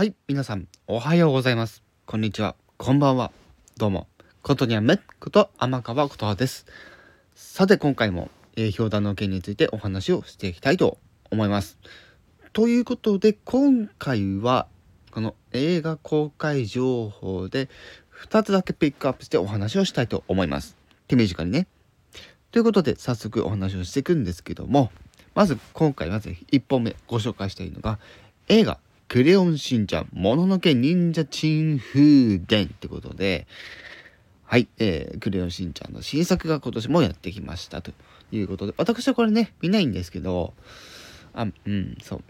はい、皆さん、おはようございます。こんにちは、こんばんは。どうも、ことにゃめこと天川ことはです。さて、今回も、えー、氷壇の件についてお話をしていきたいと思います。ということで、今回は、この映画公開情報で、2つだけピックアップしてお話をしたいと思います。手短にね。ということで、早速お話をしていくんですけども、まず今回まず1本目ご紹介したいのが、映画クレヨンしんちゃん、もののけ忍者チン風伝ってことで、はい、えー、クレヨンしんちゃんの新作が今年もやってきましたということで、私はこれね、見ないんですけど、あ、うん、そう。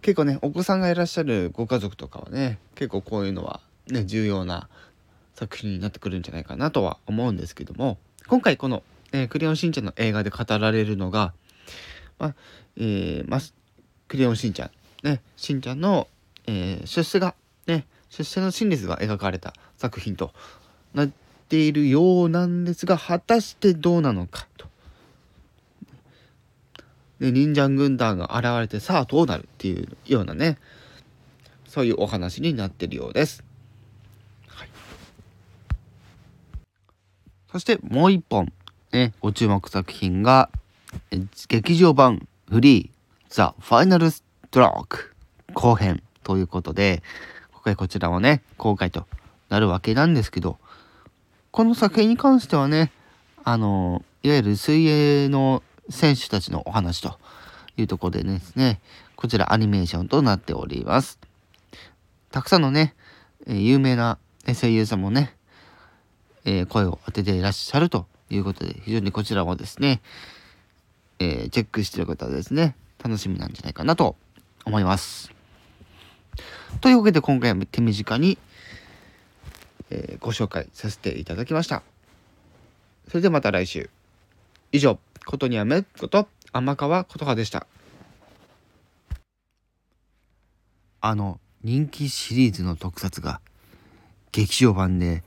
結構ね、お子さんがいらっしゃるご家族とかはね、結構こういうのはね、重要な作品になってくるんじゃないかなとは思うんですけども、今回この、えー、クレヨンしんちゃんの映画で語られるのが、まあ、えー、ま、クレヨンしんちゃんね、しんちゃんの、えー、出世が、ね、出世の真実が描かれた作品となっているようなんですが、果たしてどうなのかと。ね、忍者軍団が現れてさあどうなるっていうようなね、そういうお話になっているようです。はい、そしてもう一本、ね、ご注目作品が、劇場版フリーザ・ファイナルストローク後編ということで、今回こちらはね、公開となるわけなんですけど、この作品に関してはね、あの、いわゆる水泳の選手たちのお話というところでですね、こちらアニメーションとなっております。たくさんのね、有名な声優さんもね、え、声を当てていらっしゃるということで、非常にこちらもですね、え、チェックしてる方はですね、楽しみなんじゃないかなと思います。というわけで今回は手短に、えー、ご紹介させていただきました。それではまた来週。以上、ことにやめこと天川琴葉でした。あの人気シリーズの特撮が劇場版で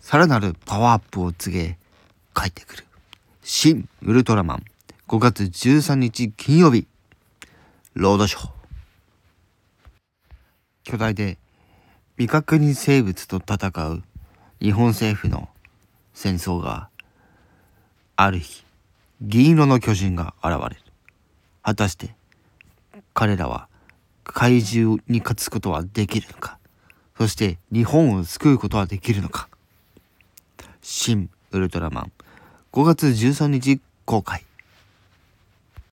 さらなるパワーアップを告げ帰ってくる。新ウルトラマン5月13日金曜日ロードショー巨大で未確認生物と戦う日本政府の戦争がある日銀色の巨人が現れる。果たして彼らは怪獣に勝つことはできるのか？そして日本を救うことはできるのか？新ウルトラマン。5月13日公開。